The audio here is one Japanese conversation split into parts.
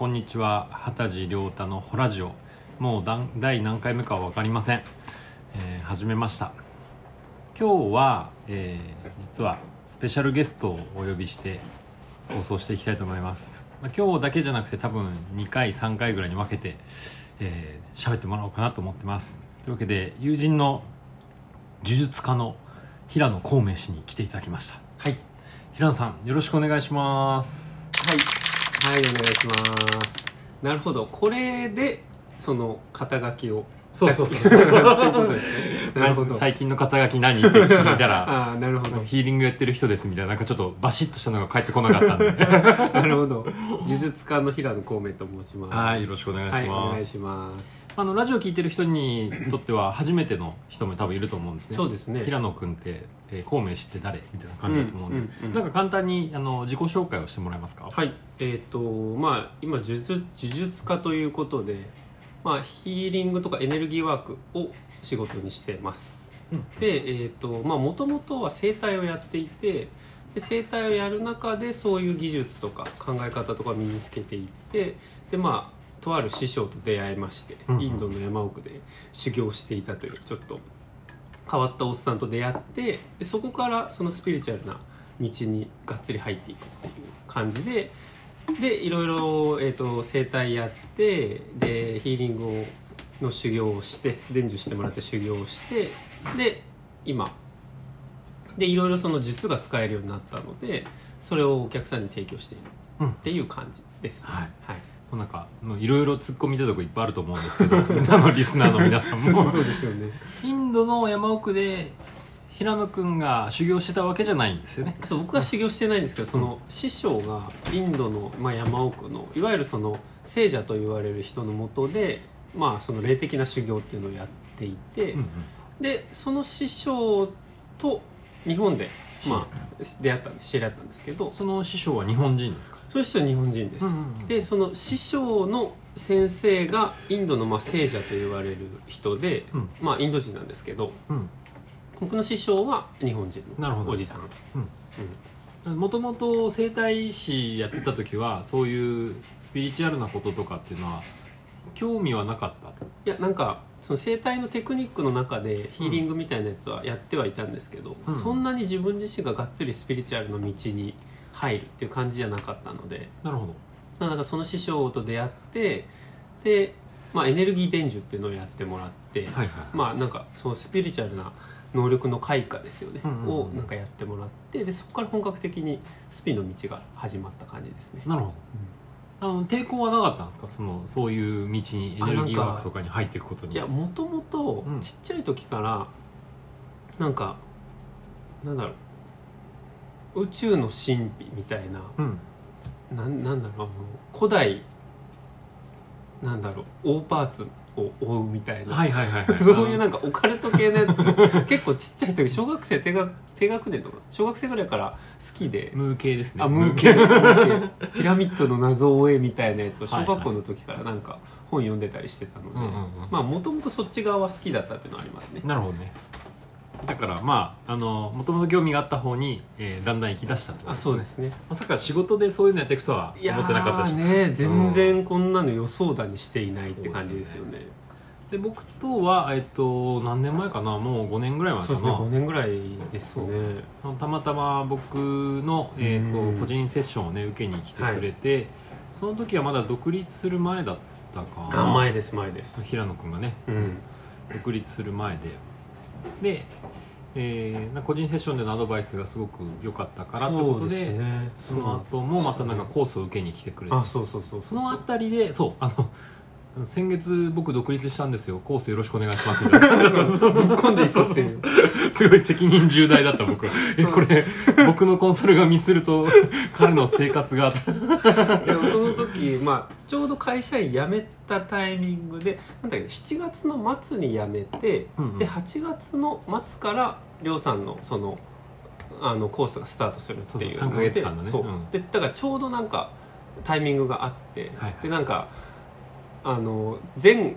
こんにちは。畑地亮太のホラジオ。もうだん第何回目かは分かりません、えー始めました。今日は、えー実はスペシャルゲストをお呼びして放送していきたいと思います、まあ、今日だけじゃなくて多分2回3回ぐらいに分けてえー喋、ってもらおうかなと思ってます。というわけで友人の呪術家の平野孔明氏に来ていただきました。はい。平野さんよろしくお願いします。はいはいお願いします。なるほど。これでその肩書きをそうそうそう。そうそううことですねなるほど。最近の肩書き何？って聞いたら ああなるほど。ヒーリングやってる人ですみたいな。なんかちょっとバシッとしたのが返ってこなかったんで。なるほど。呪術家の平野孔明と申します。はいよろしくお願いします、はいお願いします。あのラジオ聞いてる人にとっては初めての人も多分いると思うんですね。そうですね。平野君って、えー、孔明氏って誰？みたいな感じだと思うんで、うんうんうん。なんか簡単にあの自己紹介をしてもらえますか？はい。えっ、とまあ今呪術呪術家ということでまあヒーリングとかエネルギーワークを仕事にしてます。うん。でえっ、とまあもともとは生態をやっていてで生態をやる中でそういう技術とか考え方とか身につけていってでまあとある師匠と出会いまして、インドの山奥で修行していたというちょっと変わったおっさんと出会ってでそこからそのスピリチュアルな道にがっつり入っていくっていう感じででいろいろ、えー、と整体やってでヒーリングをの修行をして伝授してもらって修行をしてで今。でいろいろその術が使えるようになったのでそれをお客さんに提供している。うん。っていう感じです、はい。はい、もうなんかもういろいろ突っ込みたいとこいっぱいあると思うんですけどあのリスナーの皆さんも。そうですよね。インドの山奥で平野君が修行してたわけじゃないんですよね。そう僕は修行してないんですけどその師匠がインドの、まあ、山奥のいわゆるその聖者と言われる人のもとで、まあ、その霊的な修行っていうのをやっていて、うんうん。でその師匠と日本で、まあ、出会ったんです知り合ったんですけど。その師匠は日本人ですか？その師匠は日本人です、でその師匠の先生がインドのまあ聖者と言われる人で、うん。まあ、インド人なんですけどうん僕の師匠は日本人のおじさん。うん。もともと整体師やってた時はそういうスピリチュアルなこととかっていうのは興味はなかった？いやなんかその生態のテクニックの中でヒーリングみたいなやつはやってはいたんですけど、うん。そんなに自分自身ががっつりスピリチュアルの道に入るっていう感じじゃなかったので。なるほど。だからその師匠と出会ってで、まあ、エネルギー伝授っていうのをやってもらって、はいはい。まあなんかそのスピリチュアルな能力の開花ですよね、うんうんうん。をなんかやってもらってでそこから本格的にスピの道が始まった感じですね。なるほど。あの抵抗はなかったんですか？そのそういう道にエネルギーワークとかに入っていくことに。いやもともとうん。ちっちゃい時からなんかなんだろう。宇宙の神秘みたいなうん。なんなんだろうあの古代なんだろう大パーツを追うみたいな、はいはいはいはい。そういうなんかオカルト系のやつ。結構ちっちゃい時小学生低学低学年とか。小学生ぐらいから好きで。ムー系ですね。あムー系。ムー系。ピラミッドの謎を追えみたいなやつをはい小学校の時からなんか本読んでたりしてたので、まあもともとそっち側は好きだったっていうのはありますね。なるほどねだからまああのもともと興味があった方に、えーだんだん行き出したとあそうですね。まさか仕事でそういうのやっていくとは思ってなかったし、いやーね全然こんなの予想だにしていないって感じですよね。で僕とは、えっと、何年前かな？もう5年ぐらい前かな？そうですね5年ぐらいですね。たまたま僕の、えー、うん。と個人セッションをね受けに来てくれて、その時はまだ独立する前だったかな？あ前です前です。平野君がね。うん。独立する前でで、えーな個人セッションでのアドバイスがすごく良かったからってことでね。その後もまたなんかコースを受けに来てくれて。あそうそうそうそのあたりでそうあの先月僕独立したんですよ。コースよろしくお願いしますみたいな。感じだったんですよぶっ込んでいそうですねすごい責任重大だった僕えこれ僕のコンサルがミスると彼の生活が。でもその時、まあ、ちょうど会社員辞めたタイミングでなんだっけ7月の末に辞めて、うんうん。で8月の末から亮さんのそのあのコースがスタートするっていうそうそう3ヶ月間のね。そう。うん。でだからちょうどなんかタイミングがあって、はいはい。でなんかあの全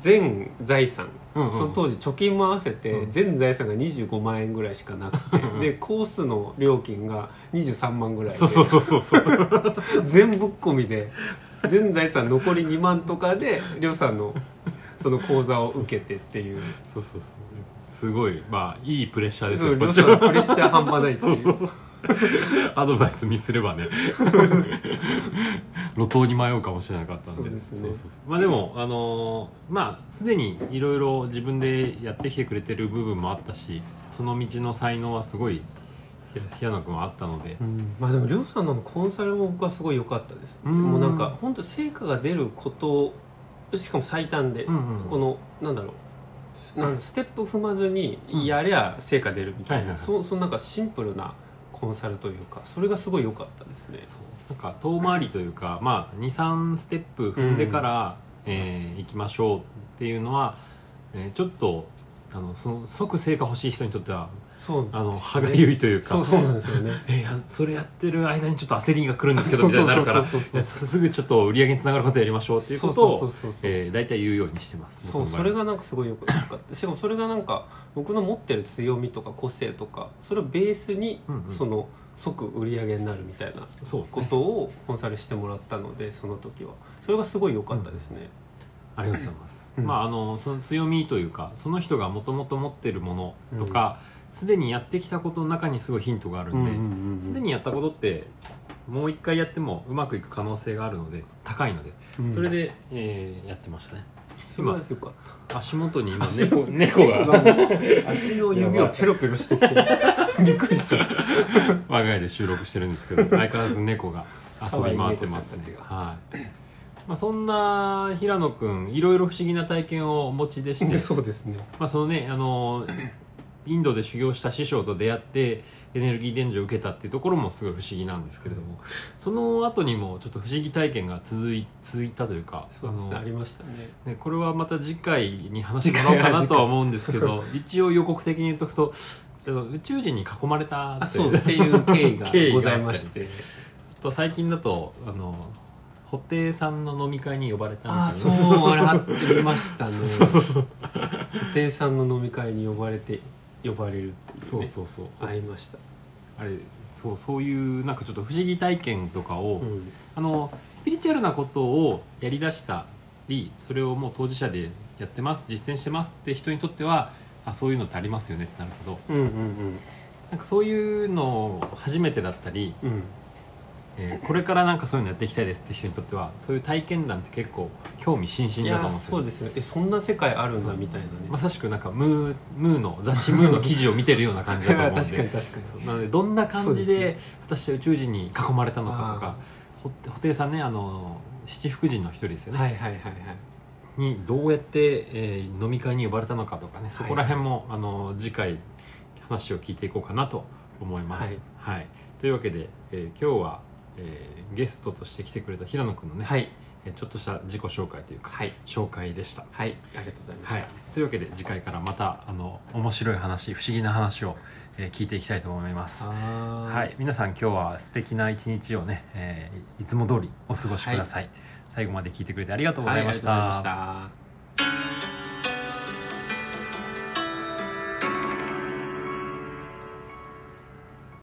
全財産、うんうん。その当時貯金も合わせてうん。全財産が25万円ぐらいしかなくて、うんでコースの料金が23万ぐらいで。そうそうそうそうそう。全ぶっ込みで全財産残り2万とかでりょうさんのその講座を受けてっていう。そうそうそう。すごい。まあいいプレッシャーですよこっちは。さんのプレッシャー半端ないっていうそうそう アドバイスミスればね。路頭に迷うかもしれなかったんで。そうですね。そうそうそう。まあでもあのーまあすでにいろいろ自分でやってきてくれてる部分もあったしその道の才能はすごい平野君はあったので。うん。まあでもりょうさんのコンサルも僕はすごい良かったです、うん。もうなんか本当成果が出ることしかも最短で、うんうん。このなんだろうなんステップ踏まずにやりゃ成果出るみたいな、はいはいはい。そそのなんかシンプルなコンサルというかそれがすごい良かったですね。そう。なんか遠回りというか、まあ、23ステップ踏んでから、えー行きましょうっていうのは、えーちょっとあのその即成果欲しい人にとってはそうあの歯がゆいというか。そうそうなんですよね。えいやそれやってる間にちょっと焦りが来るんですけどみたいになるから。すぐちょっと売り上げにつながることやりましょうっていうことを大体言うようにしてます。そうそれがなんかすごいよかった。しかもそれがなんか僕の持ってる強みとか個性とかそれをベースにうんうん。その即売り上げになるみたいなことをコンサルしてもらったのでその時は。それがすごい良かったですね、ありがとうございます、うん。まああのその強みというかその人がもともと持ってるものとかすで、にやってきたことの中にすごいヒントがあるんで、すでにやったことってもう一回やってもうまくいく可能性があるので高いので、うん。それで、えーやってましたね。それはよか。っ足元に今足猫猫が。た 足の指をペロペロしてきて。びっくりした。我が家で収録してるんですけど 相変わらず猫が遊び回ってます可愛い猫ちゃんたちが。はい。まあ、そんな平野君いろいろ不思議な体験をお持ちでして。そうですね。まあそのねあのインドで修行した師匠と出会ってエネルギー伝授を受けたっていうところもすごい不思議なんですけれどもその後にもちょっと不思議体験が続い続いたというかそうですねありましたね。ね、これはまた次回に話してもらおうかなとは思うんですけど一応予告的に言っとくと宇宙人に囲まれたっていう経緯がございまして。と最近だとあの布袋さんの飲み会に呼ばれたみたいな。あそうあれあってましたね。布袋さんの飲み会に呼ばれて呼ばれるっていう、そうね、そうそう。ありました、あれそうそういうなんかちょっと不思議体験とかを、うん。あのスピリチュアルなことをやりだしたりそれをもう当事者でやってます実践してますって人にとってはあそういうのってありますよねってなるけど。うんうんなんかそういうの初めてだったり、うんうんえーこれからなんかそういうのやっていきたいですって人にとってはそういう体験談って結構興味津い々だとや思うんですよそうですね。えそんな世界あるんだみたいなね。まさしくなんかムームーの雑誌「ムー」の記事を見てるような感じだ。と思うんで確かに確かになのでどんな感じでで果たして宇宙人に囲まれたのかとあかほ布袋さんねあの七福神の一人ですよね、はいはいはいはいにどうやって、えー飲み会に呼ばれたのかとかねそこら辺も、あの次回話を聞いていこうかなと思います。はいというわけで、えー今日は、えーゲストとして来てくれた平野君のね、はい。えーちょっとした自己紹介というか、はい。紹介でした。はい。ありがとうございました、はい、というわけで次回からまたあの面白い話不思議な話を、えー聞いていきたいと思います。ははい、皆さん今日は素敵な一日をね、えーいつも通りお過ごしください。最後まで聞いてくれてありがとうございました。はいありがとうございました